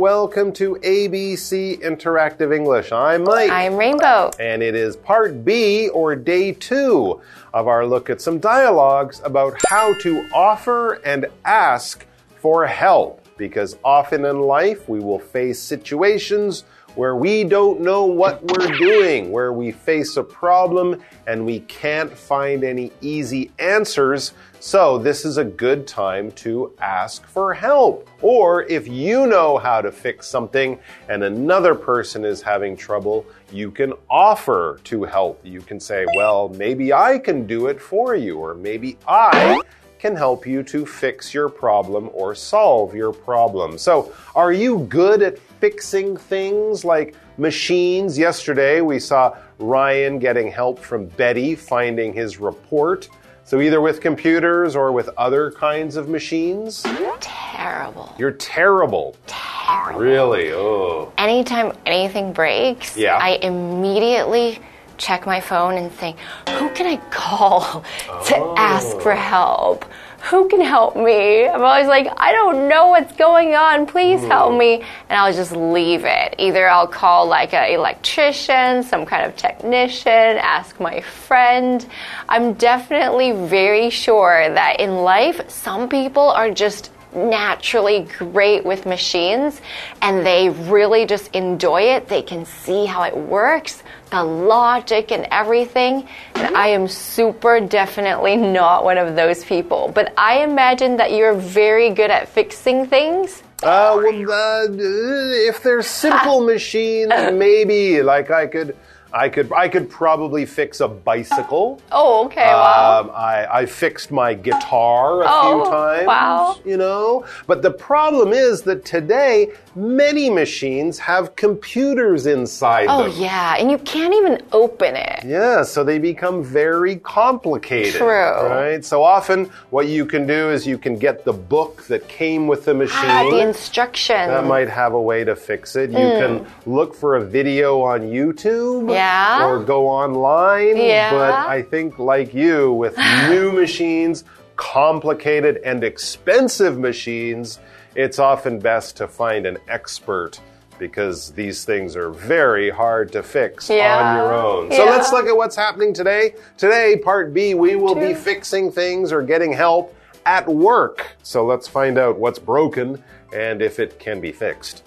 Welcome to ABC Interactive English. I'm Mike. I'm Rainbow. And it is part B or day two of our look at some dialogues about how to offer and ask for help. Because often in life we will face situations where we don't know what we're doing, where we face a problem and we can't find any easy answers. So, this is a good time to ask for help. Or if you know how to fix something and another person is having trouble, you can offer to help. You can say, Well, maybe I can do it for you, or maybe I can help you to fix your problem or solve your problem. So, are you good at fixing things like machines? Yesterday, we saw Ryan getting help from Betty finding his report. So, either with computers or with other kinds of machines? Terrible. You're terrible. Terrible. Really? Oh. Anytime anything breaks, Yeah. I immediately check my phone and think, who can I call to oh. ask for help? Who can help me? I'm always like, I don't know what's going on. Please help hmm. me. And I'll just leave it. Either I'll call like an electrician, some kind of technician, ask my friend. I'm definitely very sure that in life, some people are just naturally great with machines and they really just enjoy it. They can see how it works, the logic and everything. And I am super definitely not one of those people. But I imagine that you're very good at fixing things. Uh, well, uh, if they're simple machines, maybe like I could, I could, I could probably fix a bicycle. Oh, okay, wow. Um, I, I fixed my guitar a Oh, few times. wow. You know, but the problem is that today many machines have computers inside Oh, them. yeah. And you can't even open it. Yeah, so they become very complicated. True. Right? So often what you can do is you can get the book that came with the machine. Ah, the instructions. That might have a way to fix it. You can look for a video on YouTube Hmm. Yeah. or go online. Yeah. But I think, like you, with new machines, complicated and expensive machines, it's often best to find an expert. Because these things are very hard to fix on your own. So Yeah. let's look at what's happening today. Today, part B, we will be fixing things or getting help at work. So let's find out what's broken and if it can be fixed.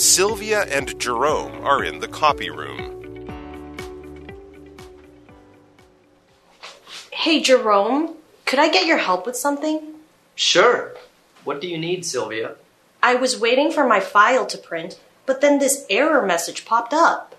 Sylvia and Jerome are in the copy room. Hey, Jerome, could I get your help with something? Sure. What do you need, Sylvia? I was waiting for my file to print, but then this error message popped up.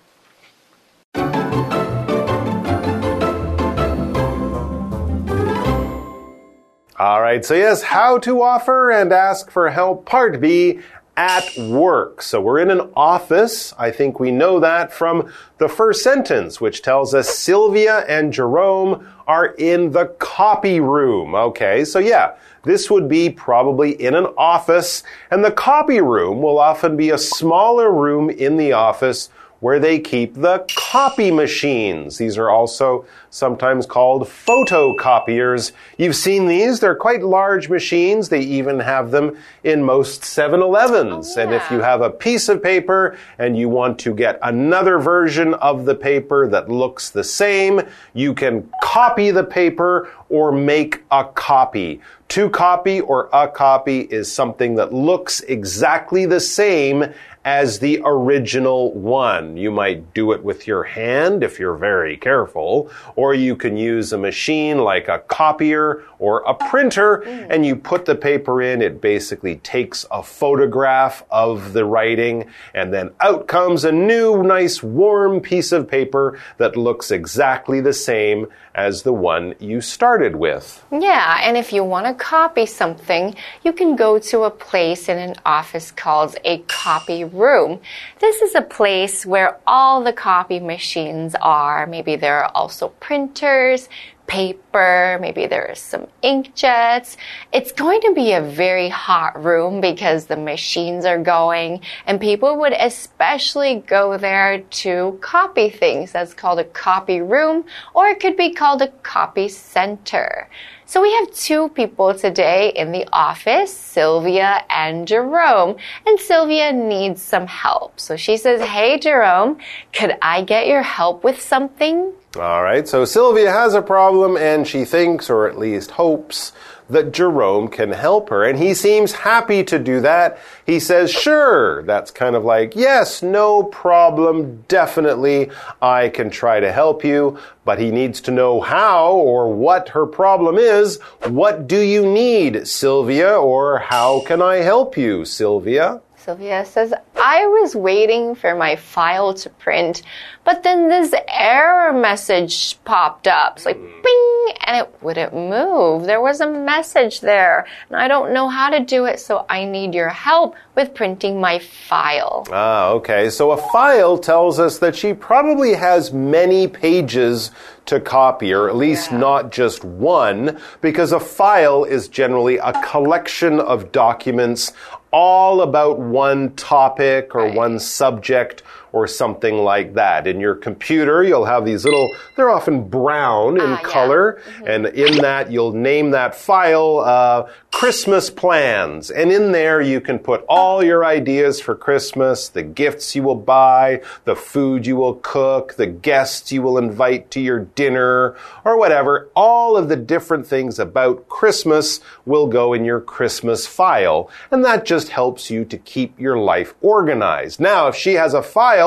All right, so yes, how to offer and ask for help, part B, at work. So we're in an office. I think we know that from the first sentence, which tells us Sylvia and Jerome are in the copy room. Okay, so yeah, this would be probably in an office, and the copy room will often be a smaller room in the office where they keep the copy machines. These are also sometimes called photocopiers. You've seen these. They're quite large machines. They even have them in most 7-Elevens. And if you have a piece of paper and you want to get another version of the paper that looks the same, you can copy the paper or make a copy. To copy or a copy is something that looks exactly the same as the original one. You might do it with your hand if you're very careful, or you can use a machine like a copier or a printer mm. and you put the paper in. It basically takes a photograph of the writing and then out comes a new, nice, warm piece of paper that looks exactly the same as the one you started with. Yeah, and if you want to copy something, you can go to a place in an office called a copy room. This is a place where all the copy machines are. Maybe there are also printers, paper, maybe there's some inkjets. It's going to be a very hot room because the machines are going and people would especially go there to copy things. That's called a copy room or it could be called a copy center. So we have two people today in the office, Sylvia and Jerome. And Sylvia needs some help. So she says, Hey, Jerome, could I get your help with something? All right, so Sylvia has a problem and she thinks, or at least hopes, that Jerome can help her. And he seems happy to do that. He says, sure. That's kind of like, yes, no problem. Definitely, I can try to help you. But he needs to know how or what her problem is. What do you need, Sylvia? Or how can I help you, Sylvia? Sylvia says, I was waiting for my file to print, but then this error message popped up. It's like, bing, and it wouldn't move. There was a message there, and I don't know how to do it, so I need your help with printing my file. Ah, okay. So a file tells us that she probably has many pages to copy, or at least Yeah. not just one, because a file is generally a collection of documents all about one topic or Right. one subject or something like that. In your computer, you'll have these little, they're often brown in Ah, yeah. color, and in that, you'll name that file uh, Christmas plans. And in there, you can put all your ideas for Christmas, the gifts you will buy, the food you will cook, the guests you will invite to your dinner, or whatever. All of the different things about Christmas will go in your Christmas file. And that just helps you to keep your life organized. Now, if she has a file,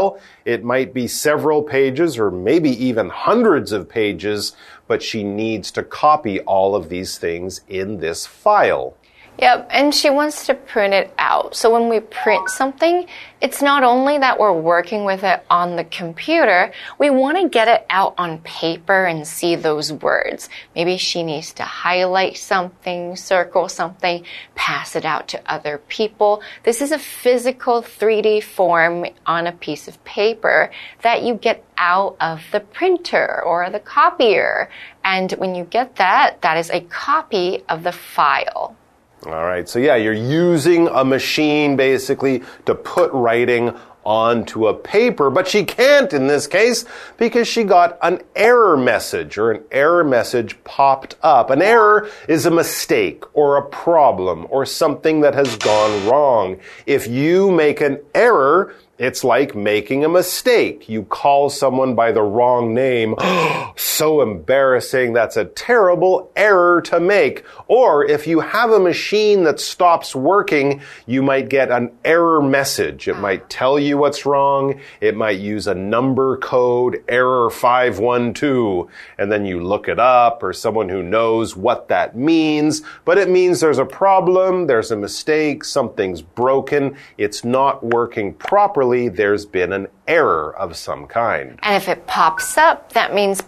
it might be several pages or maybe even hundreds of pages, but she needs to copy all of these things in this file. Yep, and she wants to print it out. So when we print something, it's not only that we're working with it on the computer, we want to get it out on paper and see those words. Maybe she needs to highlight something, circle something, pass it out to other people. This is a physical 3D form on a piece of paper that you get out of the printer or the copier. And when you get that, that is a copy of the file. All right, so yeah, you're using a machine basically to put writing onto a paper, but she can't in this case because she got an error message or an error message popped up. An error is a mistake or a problem or something that has gone wrong. If you make an error, it's like making a mistake. You call someone by the wrong name. so embarrassing. That's a terrible error to make. Or if you have a machine that stops working, you might get an error message. It might ah. tell you what's wrong. It might use a number code, error 512, and then you look it up or someone who knows what that means. But it means there's a problem, there's a mistake, something's broken, it's not working properly, there's been an error of some kind. And if it pops up, that means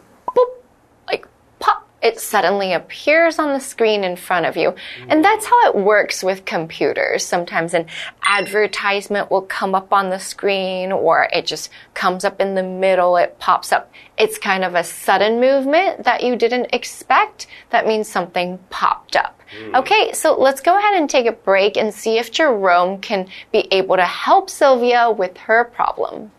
it suddenly appears on the screen in front of you. And that's how it works with computers. Sometimes an advertisement will come up on the screen or it just comes up in the middle, it pops up. It's kind of a sudden movement that you didn't expect. That means something popped up. Hmm. Okay, so let's go ahead and take a break and see if Jerome can be able to help Sylvia with her problem.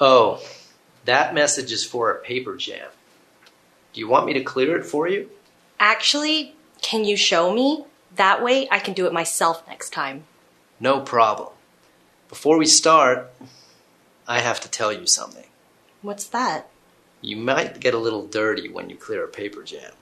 Oh, that message is for a paper jam. Do you want me to clear it for you? Actually, can you show me? That way I can do it myself next time. No problem. Before we start, I have to tell you something. What's that? You might get a little dirty when you clear a paper jam.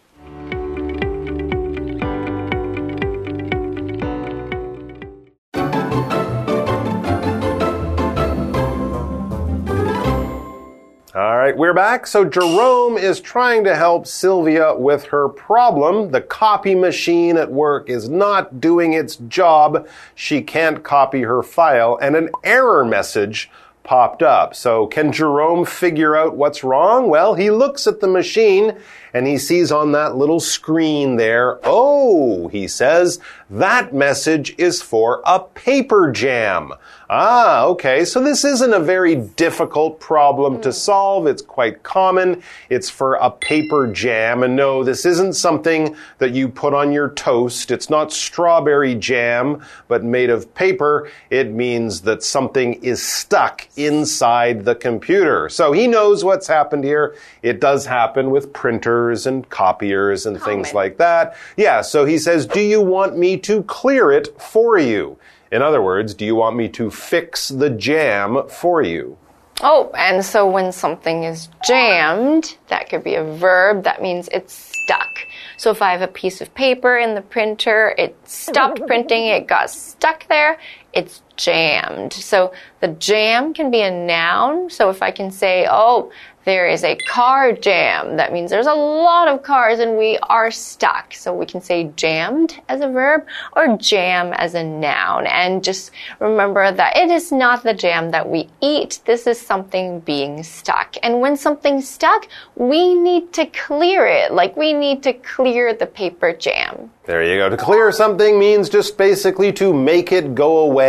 Right, we're back. So Jerome is trying to help Sylvia with her problem. The copy machine at work is not doing its job. She can't copy her file, and an error message popped up. So can Jerome figure out what's wrong? Well, he looks at the machine and he sees on that little screen there, oh, he says, that message is for a paper jam. Ah, okay. So this isn't a very difficult problem to solve. It's quite common. It's for a paper jam. And no, this isn't something that you put on your toast. It's not strawberry jam, but made of paper. It means that something is stuck inside the computer. So he knows what's happened here. It does happen with printers and copiers and things like that. Yeah. So he says, do you want me to clear it for you? In other words, do you want me to fix the jam for you? Oh, and so when something is jammed, that could be a verb. That means it's stuck. So if I have a piece of paper in the printer, it stopped printing, it got stuck there, it's jammed. So the jam can be a noun. So if I can say, oh, there is a car jam, that means there's a lot of cars and we are stuck. So we can say jammed as a verb or jam as a noun. And just remember that it is not the jam that we eat. This is something being stuck. And when something's stuck, we need to clear it. Like we need to clear the paper jam. There you go. To clear something means just basically to make it go away,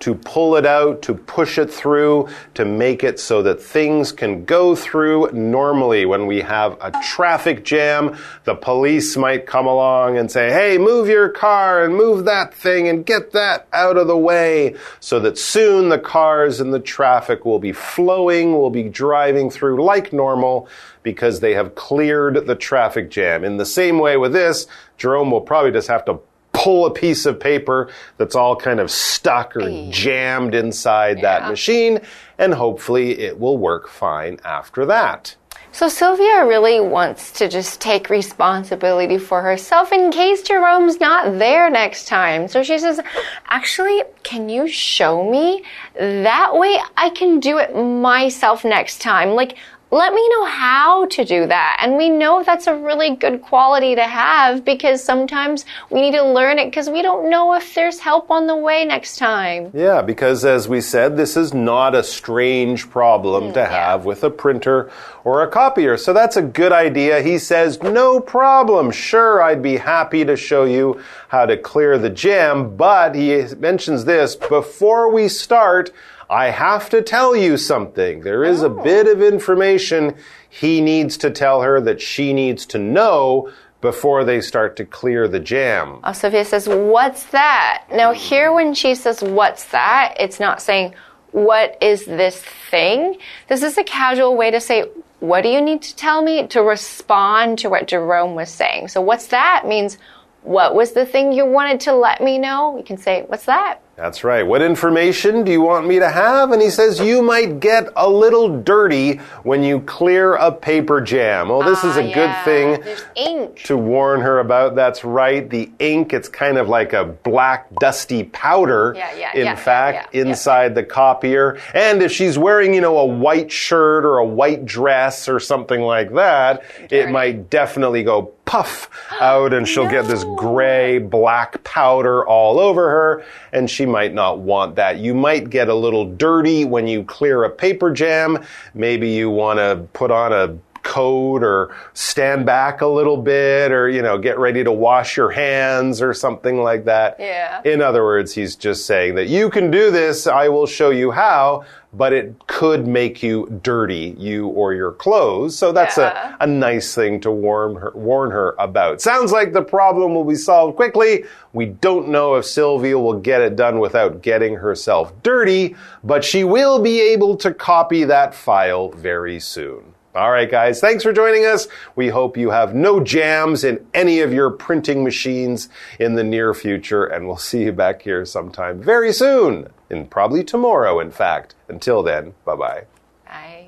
to pull it out, to push it through, to make it so that things can go through normally. When we have a traffic jam, the police might come along and say, hey, move your car and move that thing and get that out of the way so that soon the cars and the traffic will be flowing, will be driving through like normal because they have cleared the traffic jam. In the same way with this, Jerome will probably just have to pull a piece of paper that's all kind of stuck or Hey. jammed inside that machine, and hopefully it will work fine after that. So Sylvia really wants to just take responsibility for herself in case Jerome's not there next time. So she says, actually, can you show me? That way I can do it myself next time. Like, let me know how to do that. And we know that's a really good quality to have because sometimes we need to learn it because we don't know if there's help on the way next time. Yeah, because as we said, this is not a strange problem mm, to have with a printer or a copier. So that's a good idea. He says, no problem. Sure, I'd be happy to show you how to clear the jam. But he mentions this before we start. I have to tell you something. There is a bit of information he needs to tell her that she needs to know before they start to clear the jam. Uh, Sophia says, What's that? Now, here when she says, What's that? It's not saying, What is this thing? This is a casual way to say, What do you need to tell me? To respond to what Jerome was saying. So, what's that means, What was the thing you wanted to let me know? You can say, What's that? That's right. What information do you want me to have? And he says, You might get a little dirty when you clear a paper jam. Well, this is a Ah, good thing There's ink. to warn her about. That's right. The ink, it's kind of like a black, dusty powder, Yeah, yeah, in yeah, fact, yeah, yeah. inside the copier. And if she's wearing, you know, a white shirt or a white dress or something like that, it might definitely go puff out and she'll get this gray, black powder all over her, and she might not want that. You might get a little dirty when you clear a paper jam. Maybe you want to put on a coat or stand back a little bit or, you know, get ready to wash your hands or something like that. Yeah. In other words, he's just saying that you can do this. I will show you how, but it could make you dirty, you or your clothes. So that's Yeah. a, a nice thing to warn her, warn her about. Sounds like the problem will be solved quickly. We don't know if Sylvia will get it done without getting herself dirty, but she will be able to copy that file very soon. All right, guys, thanks for joining us. We hope you have no jams in any of your printing machines in the near future, and we'll see you back here sometime very soon, and probably tomorrow, in fact. Until then, bye bye. Bye.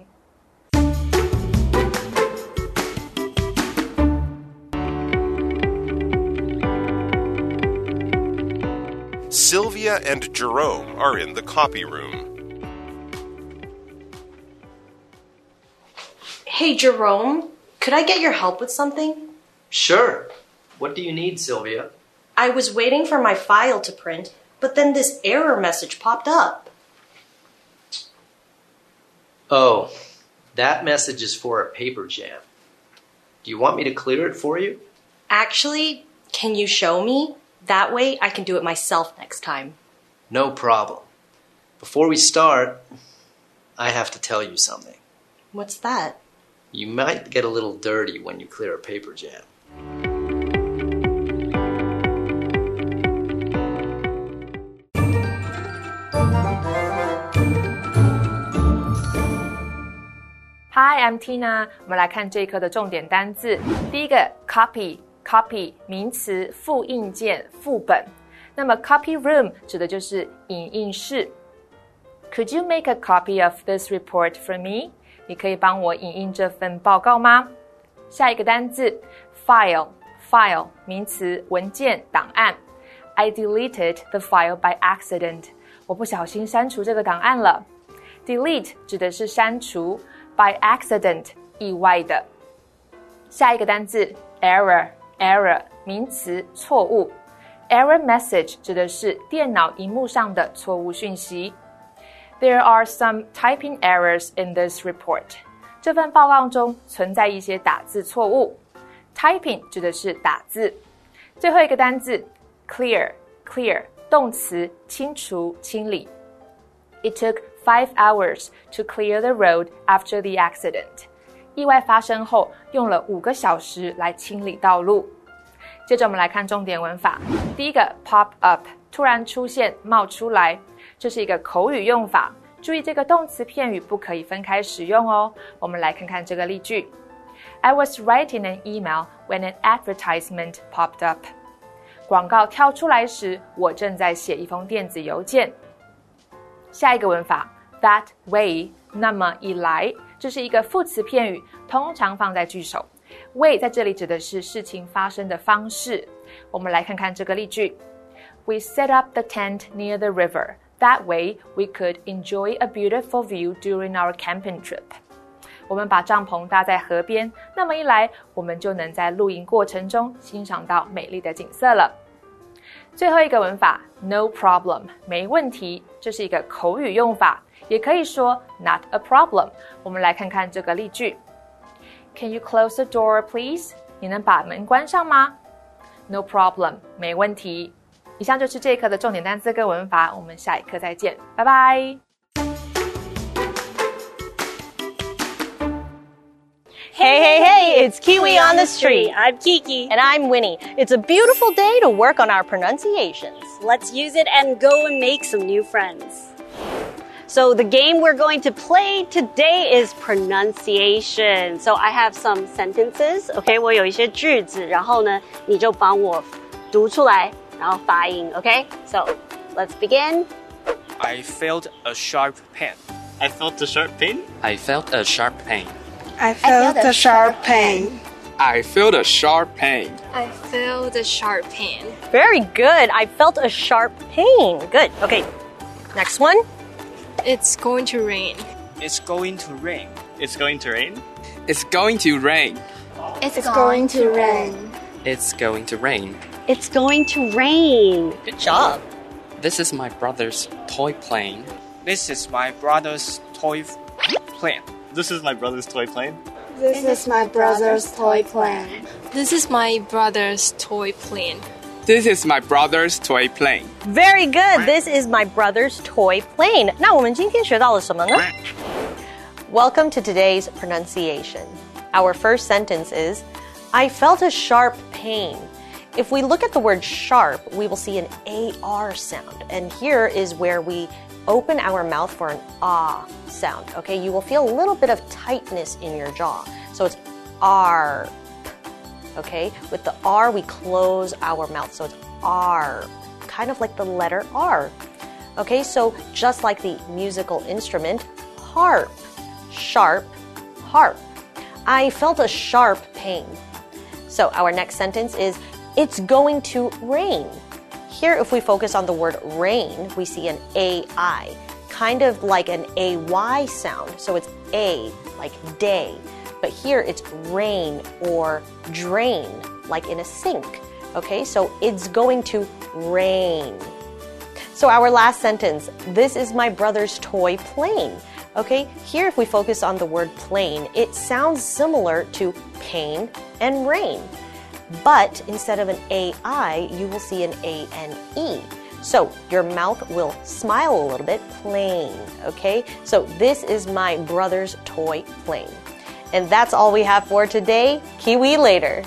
Sylvia and Jerome are in the copy room. Hey, Jerome, could I get your help with something? Sure. What do you need, Sylvia? I was waiting for my file to print, but then this error message popped up. Oh, that message is for a paper jam. Do you want me to clear it for you? Actually, can you show me? That way I can do it myself next time. No problem. Before we start, I have to tell you something. What's that? You might get a little dirty when you clear a paper jam. Hi, I'm Tina。我们来看这一课的重点单字。第一个，copy，copy 名词，复印件、副本。那么，copy room 指的就是影印室。Could you make a copy of this report for me？ 你可以帮我影印这份报告吗？下一个单字，file，file 名词，文件、档案。I deleted the file by accident。我不小心删除这个档案了。Delete 指的是删除。by accident 意外的。下一个单词 error error 名词错误，error message 指的是电脑荧幕上的错误讯息。There are some typing errors in this report。这份报告中存在一些打字错误。Typing 指的是打字。最后一个单词 clear clear 动词清除清理。It took five hours to clear the road after the accident. 意外发生后，用了五个小时来清理道路。接着我们来看重点文法。第一个 pop up，突然出现，冒出来， 这是一个口语用法。注意这个动词片语不可以分开使用哦。我们来看看这个例句：I was writing an email when an advertisement popped up。广告跳出来时，我正在写一封电子邮件。下一个文法 that way，那么一来，这是一个副词片语，通常放在句首。way 在这里指的是事情发生的方式。我们来看看这个例句：We set up the tent near the river. That way, we could enjoy a beautiful view during our camping trip. 我们把帐篷搭在河边，那么一来，我们就能在露营过程中欣赏到美丽的景色了。最后一个文法，no problem，没问题，这是一个口语用法，也可以说 not a problem。我们来看看这个例句：Can you close the door, please？你能把门关上吗？No problem，没问题。 以上就是这一课的重点单词跟文法，我们下一课再见，拜拜。Hey, hey, hey, it's Kiwi on the street. I'm Kiki. And I'm Winnie. It's a beautiful day to work on our pronunciations. Let's use it and go and make some new friends. So the game we're going to play today is pronunciation. So I have some sentences. Okay, 我有一些句子，然后呢，你就帮我读出来， 然后发音。Okay, so let's begin. I felt a sharp pain. I felt a sharp pain. I felt a sharp pain. I felt a sharp pain. I felt a sharp pain. I felt a sharp pain. Very good. I felt a sharp pain. Good. Okay. Next one. It's going to rain. It's going to rain. It's going to rain. It's going to rain. It's, It's going to rain. It's going to rain. It's going to rain. Good job. This is my brother's toy plane. This is my brother's toy plane. This is my brother's toy plane. This is my brother's toy plane. This is my brother's toy plane. This is my brother's toy plane. Very good. This is my brother's toy plane. 那我们今天学到了什么呢? Welcome to today's pronunciation. Our first sentence is I felt a sharp pain. If we look at the word sharp, we will see an AR sound. And here is where we open our mouth for an ah sound. Okay, you will feel a little bit of tightness in your jaw. So it's R. Okay, with the R, we close our mouth. So it's R, kind of like the letter R. Okay, so just like the musical instrument, harp, sharp, harp. I felt a sharp pain. So our next sentence is It's going to rain. Here, if we focus on the word rain, we see an AI, kind of like an AY sound. So it's A, like day. But here it's rain or drain, like in a sink. Okay, so it's going to rain. So our last sentence this is my brother's toy plane. Okay, here if we focus on the word plane, it sounds similar to pain and rain. But instead of an AI, you will see an A N E. So your mouth will smile a little bit, plane. Okay, so this is my brother's toy plane. And that's all we have for today. Kiwi later.